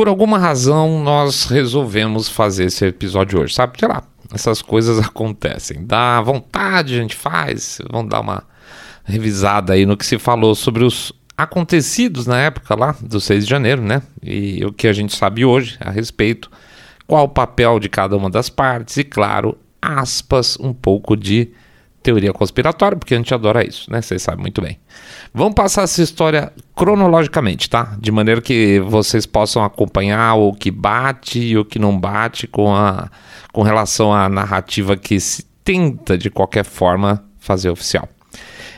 Por alguma razão, nós resolvemos fazer esse episódio hoje, sabe? Sei lá, essas coisas acontecem. Dá vontade, a gente faz. Vamos dar uma revisada aí no que se falou sobre os acontecidos na época lá do 6 de janeiro, né? E o que a gente sabe hoje a respeito, qual o papel de cada uma das partes e, claro, aspas, um pouco de teoria conspiratória, porque a gente adora isso, né? Vocês sabem muito bem. Vamos passar essa história cronologicamente, tá? De maneira que vocês possam acompanhar o que bate e o que não bate com, a, com relação à narrativa que se tenta, de qualquer forma, fazer oficial.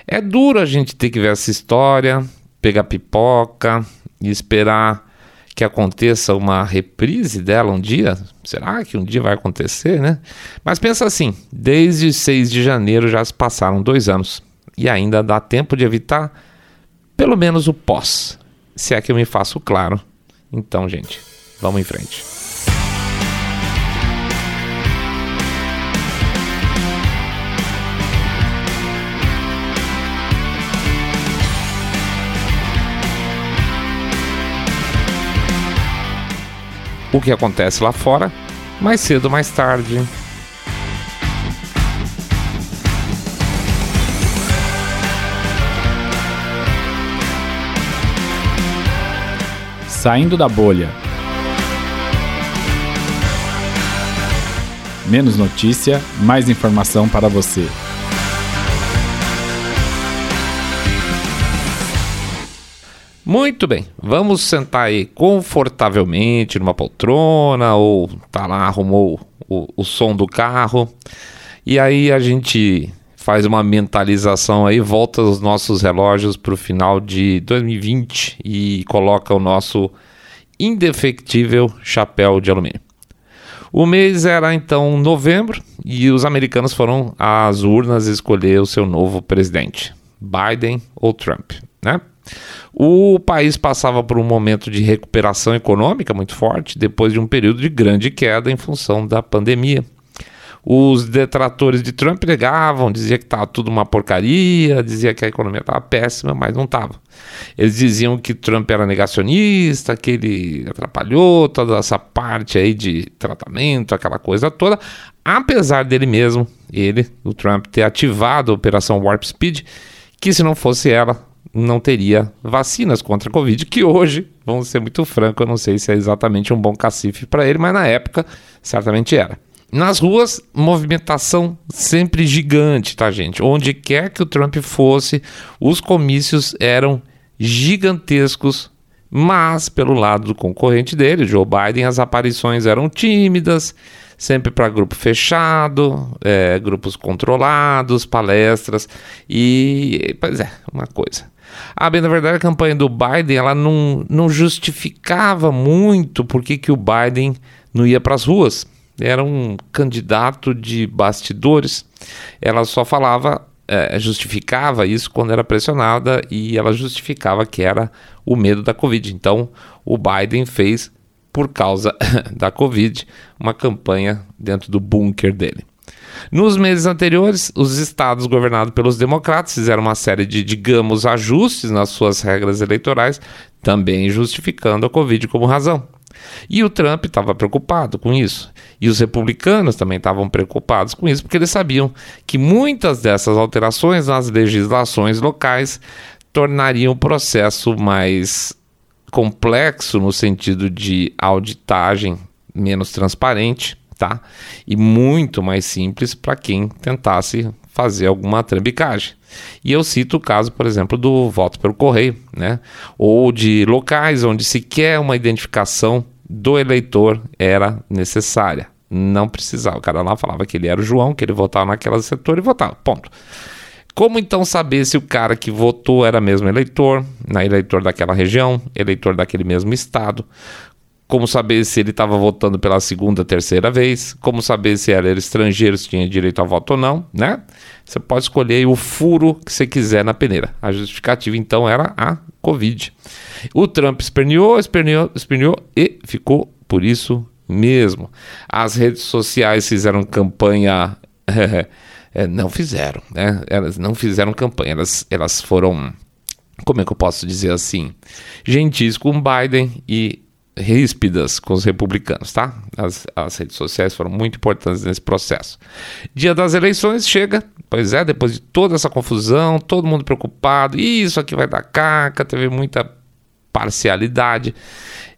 É duro a gente ter que ver essa história, pegar pipoca e esperar que aconteça uma reprise dela um dia? Será que um dia vai acontecer, né? Mas pensa assim: desde 6 de janeiro já se passaram dois anos e ainda dá tempo de evitar pelo menos o pós. Se é que eu me faço claro. Então, gente, vamos em frente. O que acontece lá fora, mais cedo ou mais tarde. Saindo da bolha. Menos notícia, mais informação para você. Muito bem, vamos sentar aí confortavelmente numa poltrona ou tá lá, arrumou o, o som do carro e aí a gente faz uma mentalização aí, volta os nossos relógios para o final de 2020 e coloca o nosso indefectível chapéu de alumínio. O mês era então novembro e os americanos foram às urnas escolher o seu novo presidente, Biden ou Trump, né? O país passava por um momento de recuperação econômica muito forte, depois de um período de grande queda em função da pandemia. Os detratores de Trump negavam, diziam que estava tudo uma porcaria, dizia que a economia estava péssima, mas não estava. Eles diziam que Trump era negacionista, que ele atrapalhou toda essa parte aí de tratamento, aquela coisa toda, apesar dele mesmo, ele, o Trump, ter ativado a Operação Warp Speed, que se não fosse ela, não teria vacinas contra a Covid, que hoje, vamos ser muito franco, eu não sei se é exatamente um bom cacife para ele, mas na época certamente era. Nas ruas, movimentação sempre gigante, tá, gente? Onde quer que o Trump fosse, os comícios eram gigantescos, mas pelo lado do concorrente dele, Joe Biden, as aparições eram tímidas, sempre para grupo fechado, é, grupos controlados, palestras e, pois é, uma coisa. Ah, bem, na verdade, a campanha do Biden ela não, não justificava muito por que, que o Biden não ia para as ruas. Era um candidato de bastidores. Ela só falava, é, justificava isso quando era pressionada e ela justificava que era o medo da Covid. Então, o Biden fez, por causa da Covid, uma campanha dentro do bunker dele. Nos meses anteriores, os estados governados pelos democratas fizeram uma série de, digamos, ajustes nas suas regras eleitorais, também justificando a Covid como razão. E o Trump estava preocupado com isso. E os republicanos também estavam preocupados com isso, porque eles sabiam que muitas dessas alterações nas legislações locais tornariam o processo mais complexo no sentido de auditagem menos transparente tá? E muito mais simples para quem tentasse fazer alguma trambicagem. E eu cito o caso, por exemplo, do voto pelo correio, né? Ou de locais onde sequer uma identificação do eleitor era necessária. Não precisava. O cara lá falava que ele era o João, que ele votava naquela setor e votava. Ponto. Como então saber se o cara que votou era mesmo eleitor, na eleitor daquela região, eleitor daquele mesmo estado? como saber se ele estava votando pela segunda, terceira vez, como saber se era estrangeiro, se tinha direito a voto ou não, né? Você pode escolher o furo que você quiser na peneira. A justificativa então era a Covid. O Trump esperneou, esperneou, esperneou e ficou por isso mesmo. As redes sociais fizeram campanha. É, não fizeram, né? Elas não fizeram campanha, elas, elas foram. Como é que eu posso dizer assim? Gentis com Biden e ríspidas com os republicanos, tá? As, as, redes sociais foram muito importantes nesse processo. Dia das eleições chega, pois é, depois de toda essa confusão, todo mundo preocupado, isso aqui vai dar caca, teve muita parcialidade.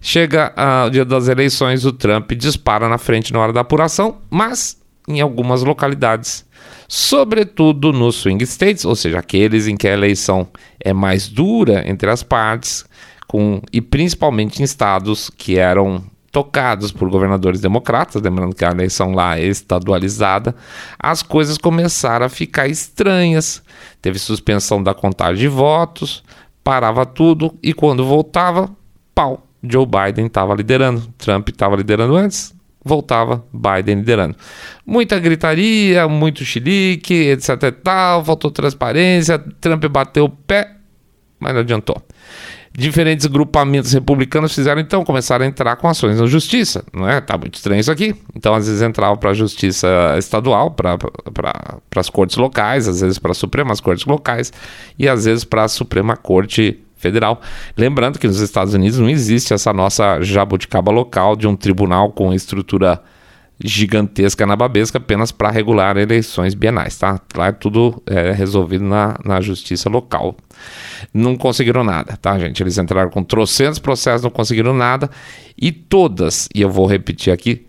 Chega uh, o dia das eleições, o Trump dispara na frente na hora da apuração, mas em algumas localidades, sobretudo nos swing states, ou seja, aqueles em que a eleição é mais dura entre as partes, com, e principalmente em estados que eram tocados por governadores democratas, lembrando que a eleição lá é estadualizada, as coisas começaram a ficar estranhas. Teve suspensão da contagem de votos, parava tudo e quando voltava, pau, Joe Biden estava liderando, Trump estava liderando antes, voltava Biden liderando. Muita gritaria, muito chilique, etc e tal, faltou transparência, Trump bateu o pé, mas não adiantou. Diferentes grupamentos republicanos fizeram então, começaram a entrar com ações na justiça, não é? Tá muito estranho isso aqui. Então, às vezes entravam para a justiça estadual, para pra, as cortes locais, às vezes para as supremas cortes locais e às vezes para a Suprema Corte Federal. Lembrando que nos Estados Unidos não existe essa nossa jabuticaba local de um tribunal com estrutura gigantesca na babesca apenas para regular eleições bienais, tá? Lá é tudo é, resolvido na, na justiça local. Não conseguiram nada, tá, gente? Eles entraram com trocentos processos, não conseguiram nada. E todas, e eu vou repetir aqui,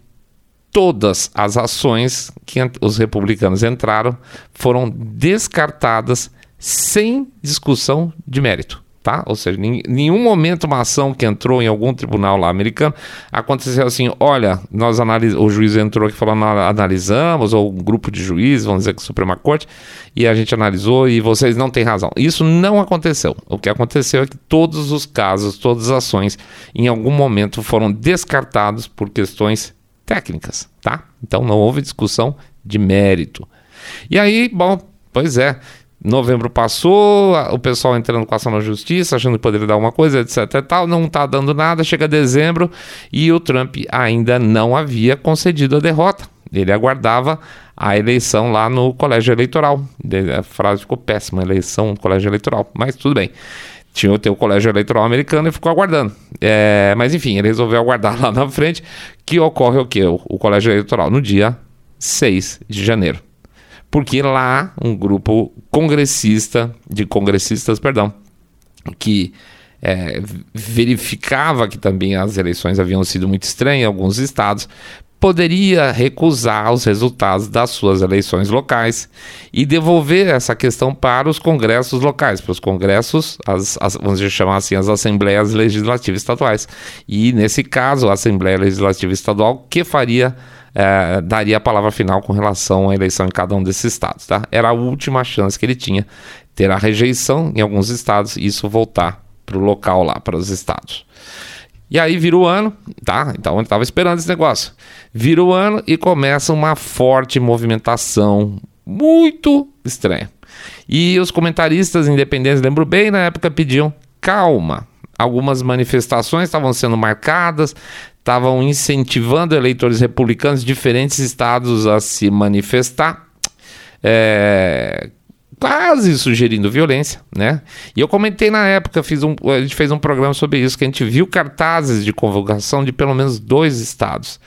todas as ações que os republicanos entraram foram descartadas sem discussão de mérito tá? Ou seja, em nenhum momento uma ação que entrou em algum tribunal lá americano aconteceu assim, olha, nós analis o juiz entrou aqui falando, analisamos, ou um grupo de juízes, vamos dizer que Suprema Corte, e a gente analisou e vocês não têm razão. Isso não aconteceu. O que aconteceu é que todos os casos, todas as ações, em algum momento foram descartados por questões técnicas, tá? Então não houve discussão de mérito. E aí, bom, pois é, Novembro passou, o pessoal entrando com ação na justiça, achando que poderia dar uma coisa, etc. E tal, não está dando nada. Chega dezembro e o Trump ainda não havia concedido a derrota. Ele aguardava a eleição lá no colégio eleitoral. A frase ficou péssima, eleição no colégio eleitoral, mas tudo bem. Tinha o teu colégio eleitoral americano e ficou aguardando. É, mas enfim, ele resolveu aguardar lá na frente, que ocorre o quê? O, o colégio eleitoral no dia 6 de janeiro porque lá um grupo congressista, de congressistas, perdão, que é, verificava que também as eleições haviam sido muito estranhas em alguns estados, poderia recusar os resultados das suas eleições locais e devolver essa questão para os congressos locais, para os congressos, as, as, vamos chamar assim, as assembleias legislativas estaduais. E nesse caso, a Assembleia Legislativa Estadual que faria é, daria a palavra final com relação à eleição em cada um desses estados. Tá? Era a última chance que ele tinha, ter a rejeição em alguns estados e isso voltar para o local lá, para os estados. E aí vira o ano, tá? Então ele estava esperando esse negócio. Vira o ano e começa uma forte movimentação muito estranha. E os comentaristas independentes, lembro bem, na época pediam calma. Algumas manifestações estavam sendo marcadas, estavam incentivando eleitores republicanos de diferentes estados a se manifestar, é, quase sugerindo violência, né? E eu comentei na época, fiz um, a gente fez um programa sobre isso, que a gente viu cartazes de convocação de pelo menos dois estados.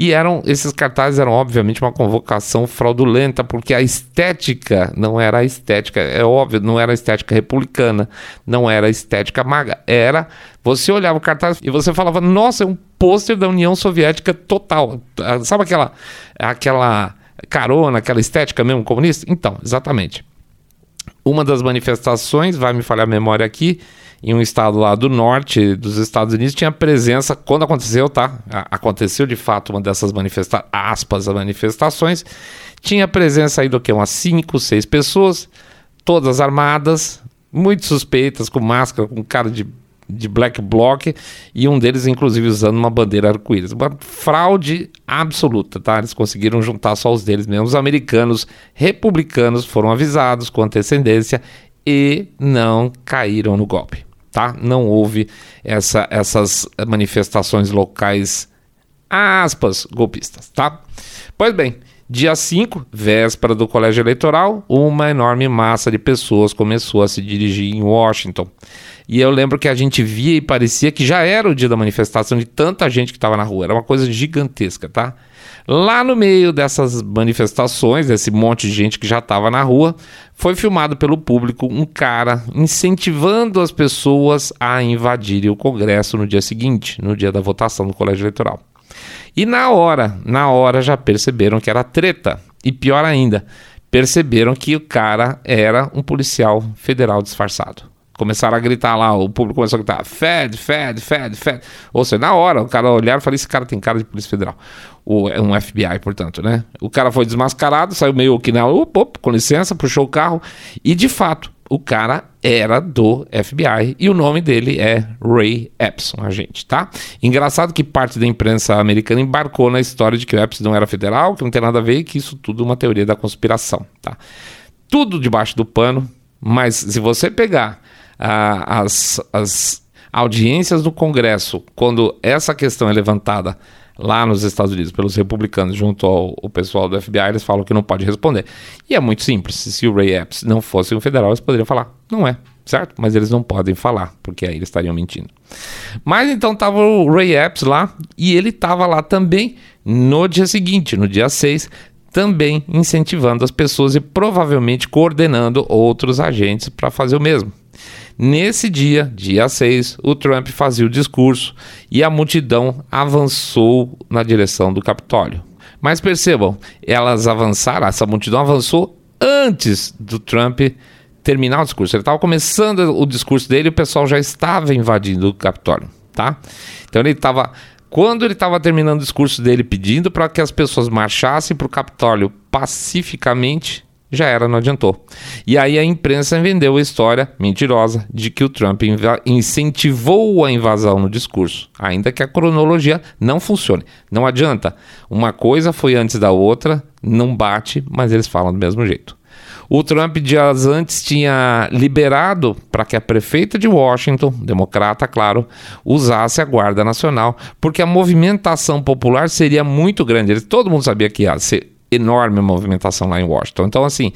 E eram esses cartazes eram obviamente uma convocação fraudulenta, porque a estética não era a estética, é óbvio, não era a estética republicana, não era a estética maga, era você olhava o cartaz e você falava: "Nossa, é um pôster da União Soviética total". Sabe aquela aquela carona, aquela estética mesmo comunista? Então, exatamente. Uma das manifestações, vai me falhar a memória aqui, em um estado lá do norte dos Estados Unidos, tinha presença, quando aconteceu, tá? Aconteceu de fato uma dessas manifestações, aspas, manifestações, tinha presença aí do que? Umas 5, 6 pessoas, todas armadas, muito suspeitas, com máscara, com cara de de black bloc e um deles inclusive usando uma bandeira arco-íris. Uma fraude absoluta, tá? Eles conseguiram juntar só os deles mesmo. Os americanos republicanos foram avisados com antecedência e não caíram no golpe, tá? Não houve essa, essas manifestações locais aspas golpistas, tá? Pois bem, Dia 5, véspera do colégio eleitoral, uma enorme massa de pessoas começou a se dirigir em Washington. E eu lembro que a gente via e parecia que já era o dia da manifestação de tanta gente que estava na rua. Era uma coisa gigantesca, tá? Lá no meio dessas manifestações, desse monte de gente que já estava na rua, foi filmado pelo público um cara incentivando as pessoas a invadirem o Congresso no dia seguinte, no dia da votação do colégio eleitoral. E na hora, na hora já perceberam que era treta. E pior ainda, perceberam que o cara era um policial federal disfarçado. Começaram a gritar lá, o público começou a gritar: Fed, Fed, Fed, Fed. Ou seja, na hora, o cara olharam e falou: esse cara tem cara de Polícia Federal. É um FBI, portanto, né? O cara foi desmascarado, saiu meio que na. Op, op, com licença, puxou o carro. E de fato, o cara era do FBI e o nome dele é Ray Epps, um agente, tá? Engraçado que parte da imprensa americana embarcou na história de que o Epps não era federal, que não tem nada a ver que isso tudo é uma teoria da conspiração, tá? Tudo debaixo do pano, mas se você pegar ah, as, as audiências do Congresso, quando essa questão é levantada lá nos Estados Unidos pelos republicanos junto ao, ao, pessoal do FBI, eles falam que não pode responder. E é muito simples. Se o Ray Epps não fosse um federal, eles poderiam falar, não é, certo? Mas eles não podem falar, porque aí eles estariam mentindo. Mas então estava o Ray Epps lá, e ele estava lá também no dia seguinte, no dia 6, também incentivando as pessoas e provavelmente coordenando outros agentes para fazer o mesmo. Nesse dia, dia 6, o Trump fazia o discurso e a multidão avançou na direção do Capitólio. Mas percebam, elas avançaram, essa multidão avançou antes do Trump terminar o discurso. Ele estava começando o discurso dele e o pessoal já estava invadindo o Capitólio, tá? Então ele estava quando ele estava terminando o discurso dele pedindo para que as pessoas marchassem para o Capitólio pacificamente, já era, não adiantou. E aí a imprensa vendeu a história mentirosa de que o Trump incentivou a invasão no discurso, ainda que a cronologia não funcione. Não adianta. Uma coisa foi antes da outra, não bate, mas eles falam do mesmo jeito. O Trump, dias antes, tinha liberado para que a prefeita de Washington, democrata, claro, usasse a Guarda Nacional, porque a movimentação popular seria muito grande. Todo mundo sabia que ia ser enorme movimentação lá em Washington. Então, assim,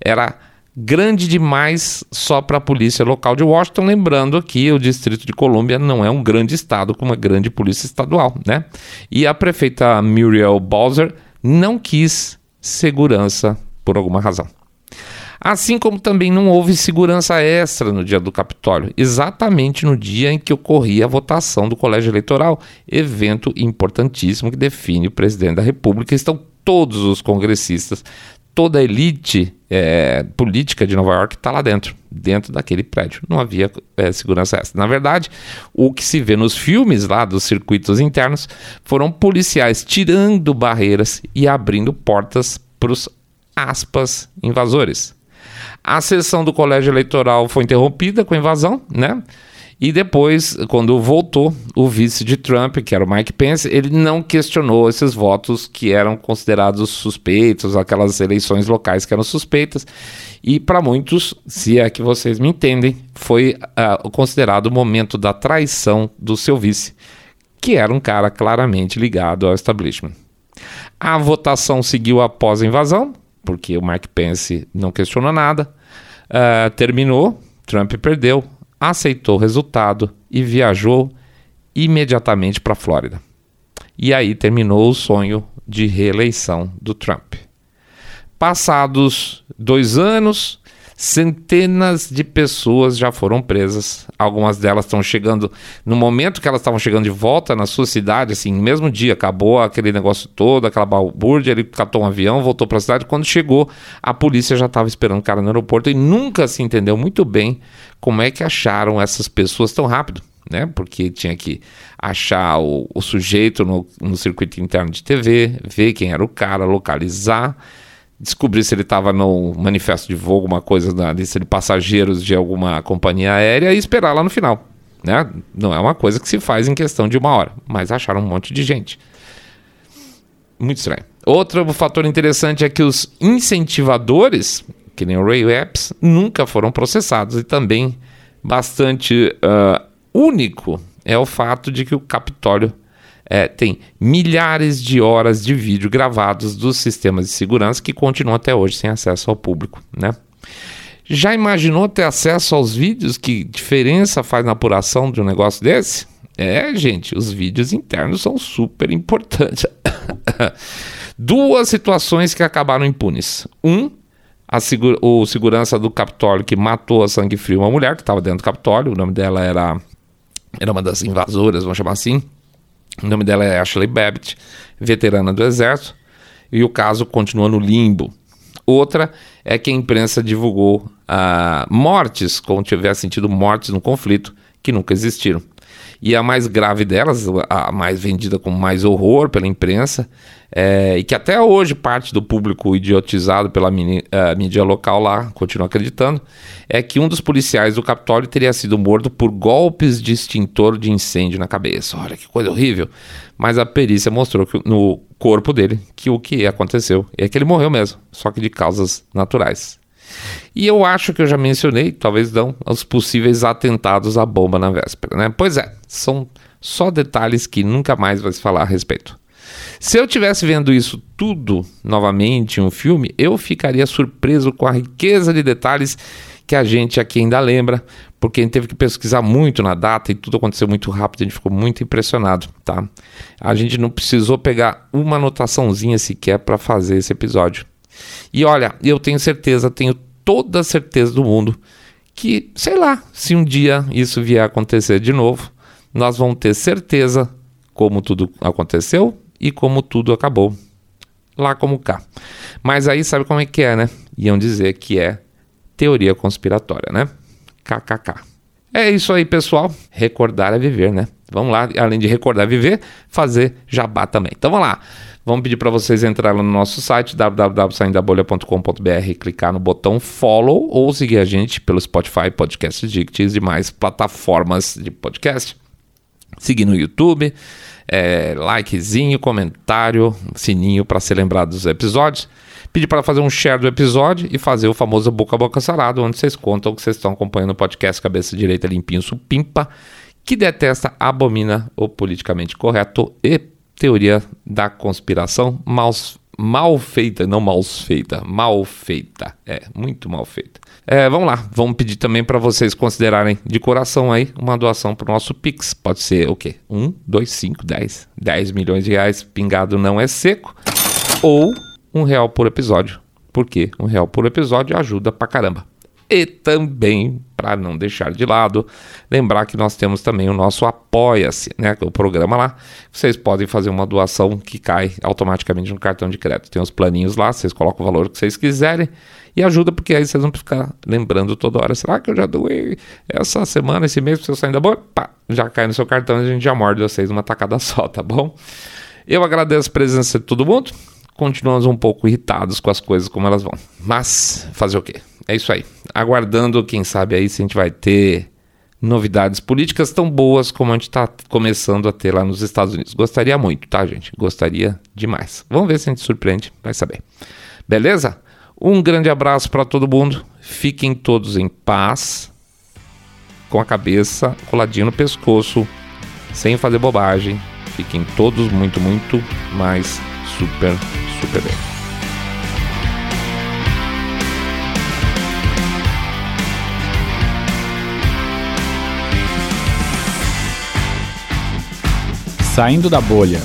era grande demais só para a polícia local de Washington, lembrando que o Distrito de Colômbia não é um grande estado com uma grande polícia estadual, né? E a prefeita Muriel Bowser não quis segurança por alguma razão. Assim como também não houve segurança extra no dia do Capitólio, exatamente no dia em que ocorria a votação do colégio eleitoral, evento importantíssimo que define o presidente da República. Estão todos os congressistas, toda a elite é, política de Nova York está lá dentro, dentro daquele prédio. Não havia é, segurança extra. Na verdade, o que se vê nos filmes lá dos circuitos internos foram policiais tirando barreiras e abrindo portas para os aspas invasores. A sessão do colégio eleitoral foi interrompida com invasão, né? E depois, quando voltou, o vice de Trump, que era o Mike Pence, ele não questionou esses votos que eram considerados suspeitos, aquelas eleições locais que eram suspeitas. E para muitos, se é que vocês me entendem, foi uh, considerado o momento da traição do seu vice, que era um cara claramente ligado ao establishment. A votação seguiu após a invasão, porque o Mike Pence não questionou nada. Uh, terminou, Trump perdeu, aceitou o resultado e viajou imediatamente para a Flórida. E aí terminou o sonho de reeleição do Trump. Passados dois anos, Centenas de pessoas já foram presas. Algumas delas estão chegando. No momento que elas estavam chegando de volta na sua cidade, assim, mesmo dia, acabou aquele negócio todo, aquela balbúrdia. Ele catou um avião, voltou para a cidade. Quando chegou, a polícia já estava esperando o cara no aeroporto e nunca se entendeu muito bem como é que acharam essas pessoas tão rápido. Né? Porque tinha que achar o, o sujeito no, no circuito interno de TV, ver quem era o cara, localizar descobrir se ele estava no manifesto de voo, alguma coisa na lista de passageiros de alguma companhia aérea e esperar lá no final. Né? Não é uma coisa que se faz em questão de uma hora, mas acharam um monte de gente. Muito estranho. Outro fator interessante é que os incentivadores, que nem o Ray Epps, nunca foram processados e também bastante uh, único é o fato de que o Capitólio é, tem milhares de horas de vídeo gravados dos sistemas de segurança que continuam até hoje sem acesso ao público, né? Já imaginou ter acesso aos vídeos? Que diferença faz na apuração de um negócio desse? É, gente, os vídeos internos são super importantes. Duas situações que acabaram impunes. Um, Segura, o segurança do Capitólio que matou a sangue frio uma mulher que estava dentro do Capitólio. O nome dela era, era uma das invasoras, vamos chamar assim. O nome dela é Ashley Babbitt, veterana do Exército. E o caso continua no limbo. Outra é que a imprensa divulgou ah, mortes, como tivesse sentido mortes no conflito, que nunca existiram. E a mais grave delas, a mais vendida com mais horror pela imprensa, é, e que até hoje parte do público idiotizado pela mini, uh, mídia local lá continua acreditando, é que um dos policiais do Capitólio teria sido morto por golpes de extintor de incêndio na cabeça. Olha que coisa horrível. Mas a perícia mostrou que, no corpo dele que o que aconteceu é que ele morreu mesmo, só que de causas naturais. E eu acho que eu já mencionei, talvez não, os possíveis atentados à bomba na véspera, né? Pois é, são só detalhes que nunca mais vai se falar a respeito. Se eu tivesse vendo isso tudo novamente em um filme, eu ficaria surpreso com a riqueza de detalhes que a gente aqui ainda lembra, porque a gente teve que pesquisar muito na data e tudo aconteceu muito rápido, a gente ficou muito impressionado, tá? A gente não precisou pegar uma anotaçãozinha sequer para fazer esse episódio. E olha, eu tenho certeza, tenho toda a certeza do mundo que, sei lá, se um dia isso vier a acontecer de novo, nós vamos ter certeza como tudo aconteceu e como tudo acabou. Lá como cá. Mas aí sabe como é que é, né? Iam dizer que é teoria conspiratória, né? KKK. É isso aí, pessoal. Recordar é viver, né? Vamos lá, além de recordar viver, fazer jabá também. Então vamos lá. Vamos pedir para vocês entrarem no nosso site www.saindabolha.com.br, clicar no botão follow ou seguir a gente pelo Spotify, Podcast Dict e demais plataformas de podcast. Seguir no YouTube, é, likezinho, comentário, sininho para ser lembrado dos episódios. Pedir para fazer um share do episódio e fazer o famoso boca a boca sarado, onde vocês contam que vocês estão acompanhando o podcast Cabeça Direita Limpinho Supimpa, que detesta, abomina o politicamente correto e teoria da conspiração mal, mal feita, não mal feita, mal feita. É, muito mal feita. É, vamos lá, vamos pedir também para vocês considerarem de coração aí uma doação para o nosso Pix. Pode ser o quê? 1, 2, 5, 10. 10 milhões de reais pingado não é seco. Ou um real por episódio. Porque um real por episódio ajuda pra caramba. E também, para não deixar de lado, lembrar que nós temos também o nosso Apoia-se, né? O programa lá. Vocês podem fazer uma doação que cai automaticamente no cartão de crédito. Tem os planinhos lá, vocês colocam o valor que vocês quiserem e ajuda, porque aí vocês vão ficar lembrando toda hora. Será que eu já doei essa semana, esse mês, para eu sair da boa? Pá, já cai no seu cartão e a gente já morde vocês uma tacada só, tá bom? Eu agradeço a presença de todo mundo. Continuamos um pouco irritados com as coisas como elas vão. Mas fazer o quê? é isso aí. Aguardando, quem sabe aí, se a gente vai ter novidades políticas tão boas como a gente está começando a ter lá nos Estados Unidos. Gostaria muito, tá, gente? Gostaria demais. Vamos ver se a gente surpreende, vai saber. Beleza? Um grande abraço para todo mundo. Fiquem todos em paz, com a cabeça coladinha no pescoço, sem fazer bobagem. Fiquem todos muito, muito mais super, super bem. Saindo da Bolha